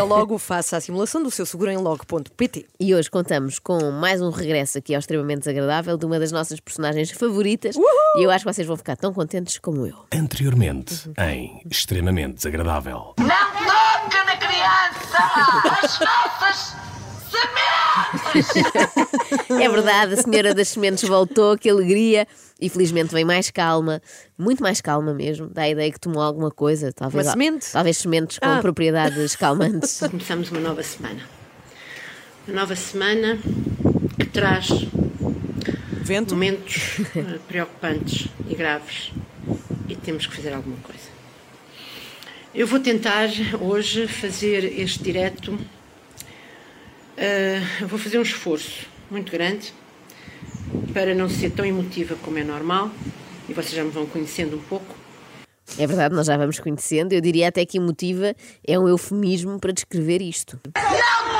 Da Logo, faça a simulação do seu seguro em logo.pt. E hoje contamos com mais um regresso aqui ao extremamente desagradável de uma das nossas personagens favoritas. E eu acho que vocês vão ficar tão contentes como eu. Anteriormente, em Extremamente Desagradável. Não toca na criança! As nossas sementes! É verdade, a senhora das sementes voltou, que alegria. E felizmente vem mais calma, muito mais calma mesmo. Dá a ideia que tomou alguma coisa, talvez. Uma semente? Talvez sementes com Ah. propriedades calmantes. Começamos uma nova semana. Uma nova semana que traz Vento? momentos eh, preocupantes e graves e temos que fazer alguma coisa. Eu vou tentar hoje fazer este direto. Eu vou fazer um esforço muito grande para não ser tão emotiva como é normal e vocês já me vão conhecendo um pouco. É verdade, nós já vamos conhecendo. Eu diria até que emotiva é um eufemismo para descrever isto. Crianças!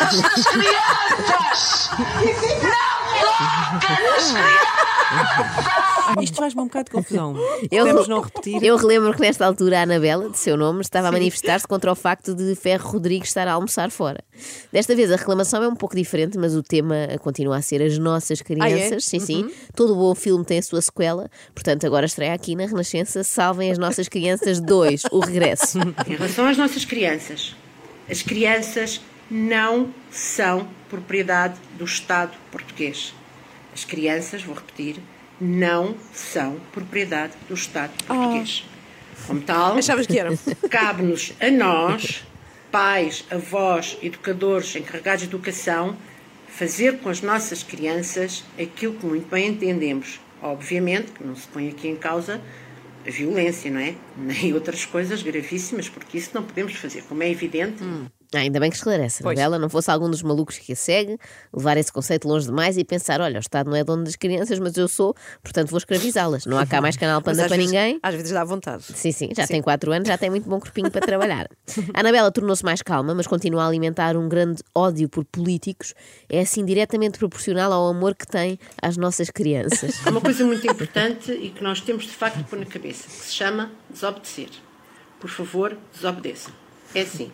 Não toca nas crianças! Isto faz-me um bocado de confusão. Eu, Podemos não repetir? eu relembro que nesta altura a Anabela, de seu nome, estava a manifestar-se contra o facto de Ferro Rodrigues estar a almoçar fora. Desta vez a reclamação é um pouco diferente, mas o tema continua a ser as nossas crianças. Sim, sim. Todo bom filme tem a sua sequela, portanto agora estreia aqui na Renascença Salvem as Nossas Crianças 2, o regresso. Em relação às nossas crianças, as crianças não são propriedade do Estado português. As crianças, vou repetir, não são propriedade do Estado português. Como tal, Achavas que eram? cabe-nos a nós, pais, avós, educadores encarregados de educação, fazer com as nossas crianças aquilo que muito bem entendemos. Obviamente que não se põe aqui em causa a violência, não é? Nem outras coisas gravíssimas, porque isso não podemos fazer. Como é evidente, Ah, ainda bem que esclarece, Pois. Anabela, não fosse algum dos malucos que a segue, levar esse conceito longe demais e pensar: olha, o Estado não é dono das crianças, mas eu sou, portanto vou escravizá-las. Não há cá mais canal Mas panda às para vezes- ninguém. Às vezes dá vontade. Sim, sim, já tem 4 anos, já tem muito bom corpinho para trabalhar. A Anabela tornou-se mais calma, mas continua a alimentar um grande ódio por políticos. É assim diretamente proporcional ao amor que tem às nossas crianças. há uma coisa muito importante e que nós temos de facto de pôr na cabeça, que se chama desobedecer. Por favor, desobedeçam. É assim.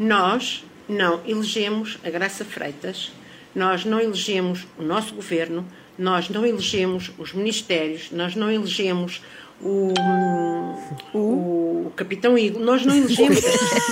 Nós não elegemos a Graça Freitas, nós não elegemos o nosso governo, nós não elegemos os ministérios, nós não elegemos o, o, Capitão Igor, nós não elegemos.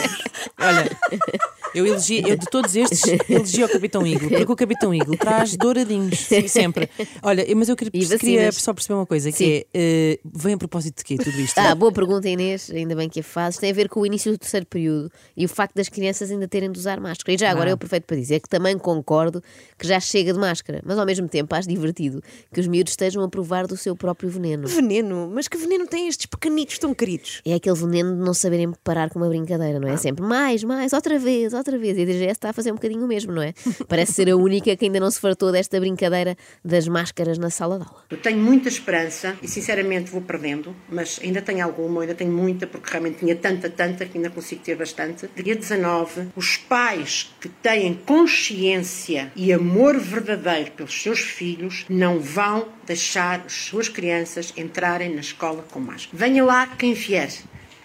Olha, eu elegi, eu de todos estes, elegi o Capitão Eagle, porque o Capitão Eagle traz douradinhos, sempre. Olha, mas eu queria, queria só perceber uma coisa, Sim. que é, eh, vem a propósito de quê tudo isto? Ah, boa pergunta, Inês, ainda bem que a fazes. Tem a ver com o início do terceiro período e o facto das crianças ainda terem de usar máscara. E já agora Ah. eu aproveito para dizer que também concordo que já chega de máscara, mas ao mesmo tempo acho divertido que os miúdos estejam a provar do seu próprio veneno. Veneno, mas que veneno tem estes pequenitos tão queridos? É aquele veneno de não saberem parar com uma brincadeira, não é? Sempre mais, mais, outra vez, outra vez. E a DGS está a fazer um bocadinho o mesmo, não é? Parece ser a única que ainda não se fartou desta brincadeira das máscaras na sala de aula. Eu tenho muita esperança e sinceramente vou perdendo, mas ainda tenho alguma, ainda tenho muita, porque realmente tinha tanta, tanta que ainda consigo ter bastante. Dia 19, os pais que têm consciência e amor verdadeiro pelos seus filhos não vão deixar as suas crianças entrarem na escola com máscara. Venha lá quem vier.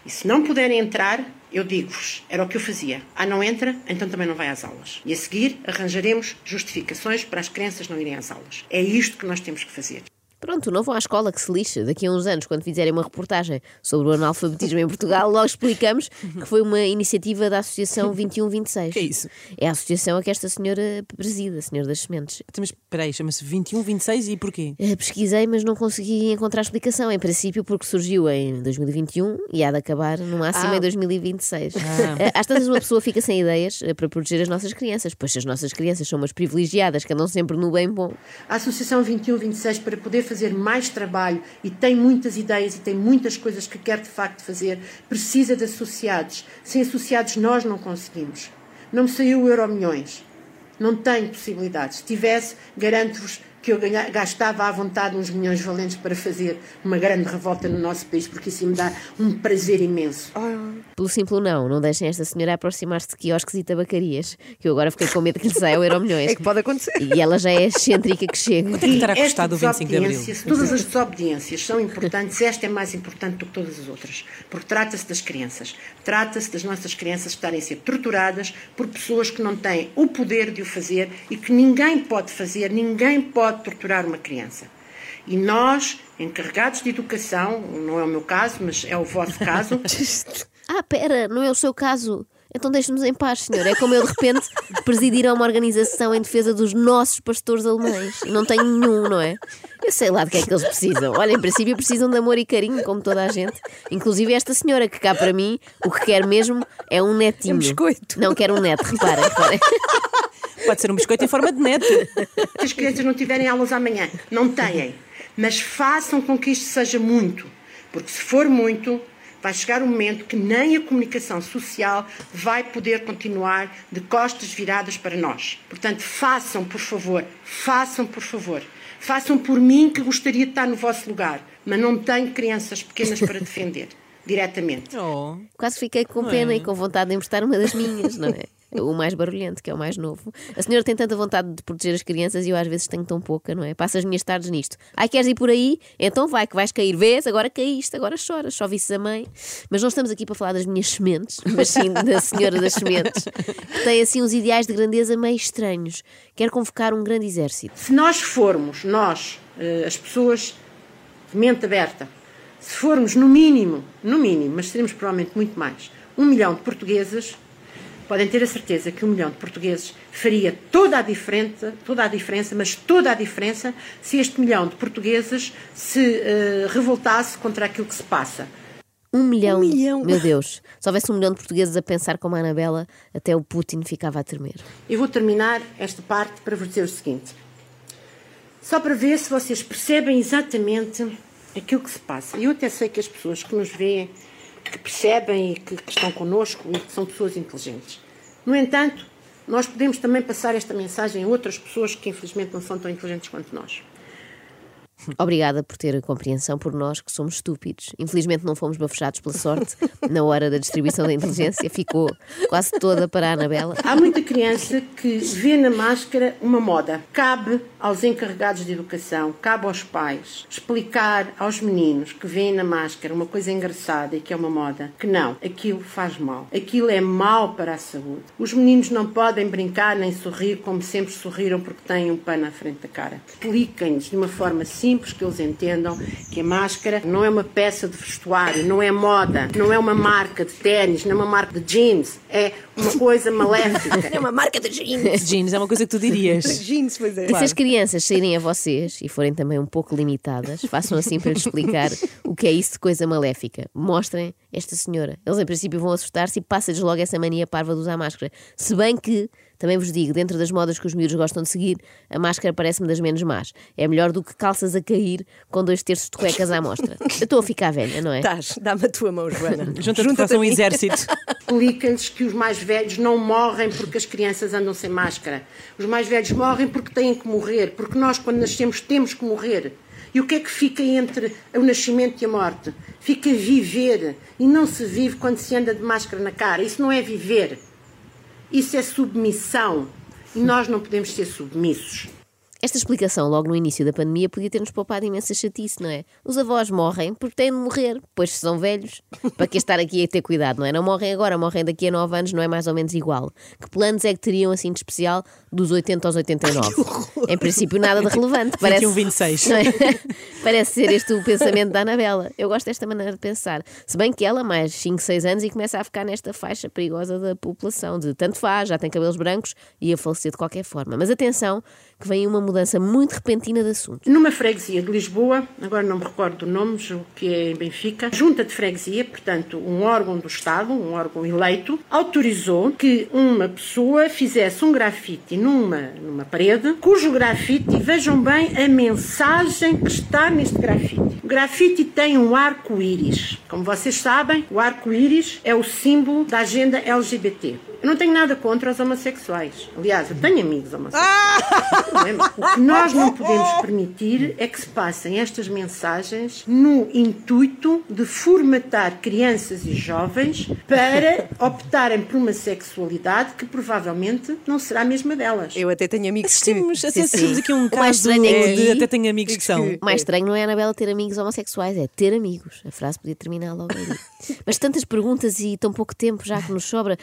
E se não puderem entrar, eu digo-vos, era o que eu fazia. Ah, não entra? Então também não vai às aulas. E a seguir arranjaremos justificações para as crianças não irem às aulas. É isto que nós temos que fazer. Pronto, não vão à escola que se lixa. Daqui a uns anos, quando fizerem uma reportagem sobre o analfabetismo em Portugal, logo explicamos que foi uma iniciativa da Associação 2126. Que é isso? É a associação a que esta senhora presida, a senhora das sementes. Então, Mas espera aí, chama-se 21, 26 e porquê? Eh, Pesquisei, mas não consegui encontrar explicação. Em princípio, porque surgiu em 2021 e há de acabar no máximo Ah. em 2026. Ah. Eh, Às tantas, uma pessoa fica sem ideias eh, para proteger as nossas crianças, pois as nossas crianças são umas privilegiadas que andam sempre no bem bom. A Associação 2126, para poder fazer mais trabalho e tem muitas ideias e tem muitas coisas que quer de facto fazer, precisa de associados. Sem associados nós não conseguimos. Não me saiu o Euro Milhões. Não tenho possibilidades. Se tivesse, garanto-vos que eu gastava à vontade uns milhões valentes para fazer uma grande revolta no nosso país, porque isso me dá um prazer imenso. Pelo simples não, não deixem esta senhora aproximar-se de quiosques e tabacarias, que eu agora fiquei com medo que lhe saia o euro milhões. É que pode acontecer. E ela já é excêntrica que chega. Quanto é que terá custado o 25 de Abril? todas as desobediências são importantes, esta é mais importante do que todas as outras. Porque trata-se das crianças. Trata-se das nossas crianças estarem a ser torturadas por pessoas que não têm o poder de o fazer e que ninguém pode fazer, ninguém pode torturar uma criança. E nós, encarregados de educação, não é o meu caso, mas é o vosso caso, Ah, pera, não é o seu caso. Então deixe-nos em paz, senhor. É como eu, de repente, presidir a uma organização em defesa dos nossos pastores alemães. E não tenho nenhum, não é? Eu sei lá de que é que eles precisam. Olha, em princípio precisam de amor e carinho, como toda a gente. Inclusive esta senhora, que cá para mim, o que quer mesmo é um netinho. Um biscoito. Não quer um neto, reparem, reparem. Pode ser um biscoito em forma de neto. que as crianças não tiverem aulas amanhã. Não têm. Mas façam com que isto seja muito. Porque se for muito, vai chegar um momento que nem a comunicação social vai poder continuar de costas viradas para nós. Portanto, façam, por favor, façam, por favor. Façam por mim que gostaria de estar no vosso lugar, mas não tenho crianças pequenas para defender diretamente. Oh. Quase fiquei com pena e com vontade de emprestar uma das minhas, não é? O mais barulhento, que é o mais novo. A senhora tem tanta vontade de proteger as crianças e eu às vezes tenho tão pouca, não é? Passo as minhas tardes nisto. Ai, queres ir por aí? Então vai, que vais cair. Vês? Agora caíste, agora choras. Só visse a mãe. Mas não estamos aqui para falar das minhas sementes, mas sim da senhora das sementes, que tem assim uns ideais de grandeza meio estranhos. Quer convocar um grande exército. Se nós formos, nós, eh, as pessoas de mente aberta, se formos no mínimo, no mínimo, mas seremos provavelmente muito mais, um milhão de portugueses, podem ter a certeza que um milhão de portugueses faria toda a diferença, toda a diferença, mas toda a diferença, se este milhão de portugueses se eh, revoltasse contra aquilo que se passa. Um milhão. milhão. Meu Deus. Se houvesse um milhão de portugueses a pensar como a Anabela, até o Putin ficava a tremer. Eu vou terminar esta parte para vos dizer o seguinte. Só para ver se vocês percebem exatamente aquilo que se passa. Eu até sei que as pessoas que nos veem, que percebem e que, que estão connosco e que são pessoas inteligentes. No entanto, nós podemos também passar esta mensagem a outras pessoas que infelizmente não são tão inteligentes quanto nós. Obrigada por ter a compreensão por nós que somos estúpidos. Infelizmente não fomos bafejados pela sorte na hora da distribuição da inteligência, ficou quase toda para a Anabela. Há muita criança que vê na máscara uma moda. Cabe aos encarregados de educação, cabe aos pais, explicar aos meninos que veem na máscara uma coisa engraçada e que é uma moda, que não, aquilo faz mal. Aquilo é mau para a saúde. Os meninos não podem brincar nem sorrir como sempre sorriram porque têm um pano à frente da cara. Expliquem-lhes de uma forma simples que eles entendam que a máscara não é uma peça de vestuário, não é moda, não é uma marca de ténis, não é uma marca de jeans, é uma coisa maléfica. É uma marca de jeans. Jeans é uma coisa que tu dirias. jeans, pois é. As crianças saírem a vocês e forem também um pouco limitadas, façam assim para lhes explicar o que é isso de coisa maléfica. Mostrem esta senhora. Eles, em princípio, vão assustar-se e passa-lhes logo essa mania parva de usar máscara. Se bem que, também vos digo, dentro das modas que os miúdos gostam de seguir, a máscara parece-me das menos más. É melhor do que calças a cair com dois terços de cuecas à mostra. Eu estou a ficar velha, não é? Estás, dá-me a tua mão, Joana. Junta-te que faça a um exército. Explica-lhes que os mais velhos não morrem porque as crianças andam sem máscara. Os mais velhos morrem porque têm que morrer, porque nós, quando nascemos, temos que morrer. E o que é que fica entre o nascimento e a morte? Fica viver. E não se vive quando se anda de máscara na cara. Isso não é viver. Isso é submissão. E nós não podemos ser submissos. Esta explicação, logo no início da pandemia, podia ter-nos poupado imensa chatice, não é? Os avós morrem porque têm de morrer, pois se são velhos, para que estar aqui a ter cuidado, não é? Não morrem agora, morrem daqui a 9 anos, não é mais ou menos igual. Que planos é que teriam assim de especial dos 80 aos 89? Em princípio, nada de relevante. Parece, 21, 26. não é? Parece ser este o pensamento da Anabela. Eu gosto desta maneira de pensar. Se bem que ela, mais 5, 6 anos, e começa a ficar nesta faixa perigosa da população, de tanto faz, já tem cabelos brancos e ia falecer de qualquer forma. Mas atenção, que vem uma mudança muito repentina de assunto. Numa freguesia de Lisboa, agora não me recordo do nome, que é em Benfica, junta de freguesia, portanto, um órgão do Estado, um órgão eleito, autorizou que uma pessoa fizesse um grafite numa, numa parede, cujo grafite, vejam bem a mensagem que está neste grafite. O grafite tem um arco-íris. Como vocês sabem, o arco-íris é o símbolo da agenda LGBT. Eu não tenho nada contra os homossexuais. Aliás, eu tenho amigos homossexuais. Problema. O que nós não podemos permitir é que se passem estas mensagens no intuito de formatar crianças e jovens para optarem por uma sexualidade que provavelmente não será a mesma delas. Eu até tenho amigos que... Assistimos, Sim, sim. assistimos aqui um O mais caso estranho é de até tenho amigos que são. O mais estranho não é a Anabela ter amigos homossexuais, é ter amigos. A frase podia terminar logo ali. Mas tantas perguntas e tão pouco tempo já que nos sobra.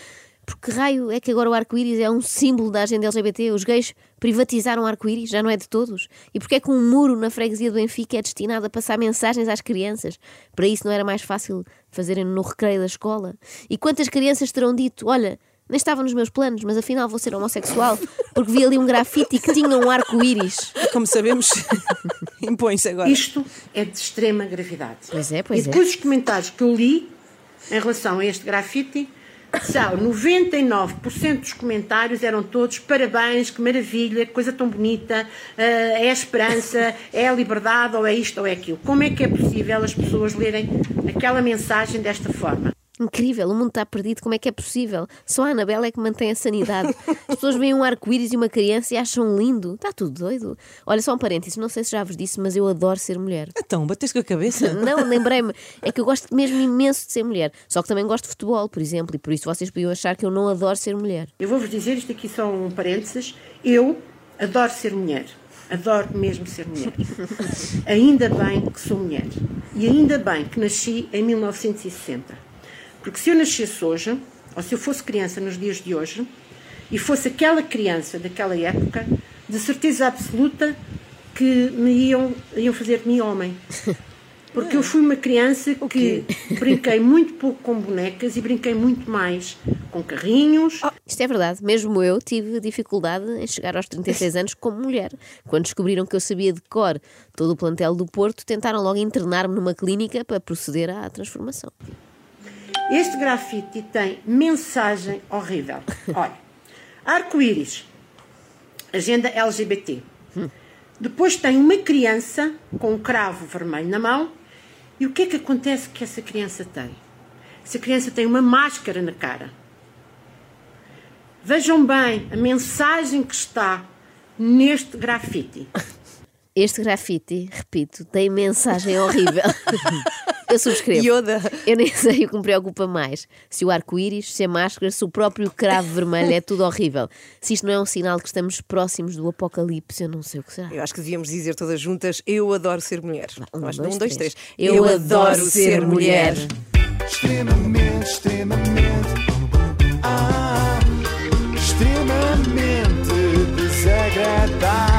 Por que raio é que agora o arco-íris é um símbolo da agenda LGBT? Os gays privatizaram o arco-íris, já não é de todos? E porquê é que um muro na freguesia do Benfica é destinado a passar mensagens às crianças? Para isso não era mais fácil fazerem no recreio da escola? E quantas crianças terão dito, olha, nem estava nos meus planos, mas afinal vou ser homossexual porque vi ali um grafite que tinha um arco-íris. Como sabemos, impõe-se agora. Isto é de extrema gravidade. Pois é, pois e é. depois os comentários que eu li em relação a este grafite são 99% dos comentários eram todos parabéns, que maravilha, que coisa tão bonita, ah, é a esperança, é a liberdade, ou é isto ou é aquilo. Como é que é possível as pessoas lerem aquela mensagem desta forma? Incrível, o mundo está perdido, como é que é possível? Só a Anabela é que mantém a sanidade. As pessoas veem um arco-íris e uma criança e acham lindo. Está tudo doido. Olha, só um parênteses, não sei se já vos disse, mas eu adoro ser mulher. Então, bateste com a cabeça? Não, lembrei-me. É que eu gosto mesmo imenso de ser mulher. Só que também gosto de futebol, por exemplo, e por isso vocês podiam achar que eu não adoro ser mulher. Eu vou-vos dizer, isto aqui só um parênteses, eu adoro ser mulher. Adoro mesmo ser mulher. ainda bem que sou mulher. E ainda bem que nasci em 1960. Porque se eu nascesse hoje, ou se eu fosse criança nos dias de hoje, e fosse aquela criança daquela época, de certeza absoluta que me iam, iam fazer de mim homem. Porque eu fui uma criança que brinquei muito pouco com bonecas e brinquei muito mais com carrinhos, Isto é verdade, mesmo eu tive dificuldade em chegar aos 36 anos como mulher. Quando descobriram que eu sabia de cor todo o plantel do Porto, tentaram logo internar-me numa clínica para proceder à transformação. Este grafite tem mensagem horrível. Olha, arco-íris, agenda LGBT. Depois tem uma criança com um cravo vermelho na mão. E o que é que acontece que essa criança tem? Essa criança tem uma máscara na cara. Vejam bem a mensagem que está neste grafite. Este grafite, repito, tem mensagem horrível. eu subscrevo. Yoda. Eu nem sei o que me preocupa mais. Se o arco-íris, se a máscara, se o próprio cravo vermelho, é tudo horrível. Se isto não é um sinal de que estamos próximos do apocalipse, eu não sei o que será. Eu acho que devíamos dizer todas juntas: eu adoro ser mulher. Um, dois, um, dois, três. Eu, eu adoro, adoro ser mulher. mulher. Extremamente, extremamente. Ah, extremamente desagradável.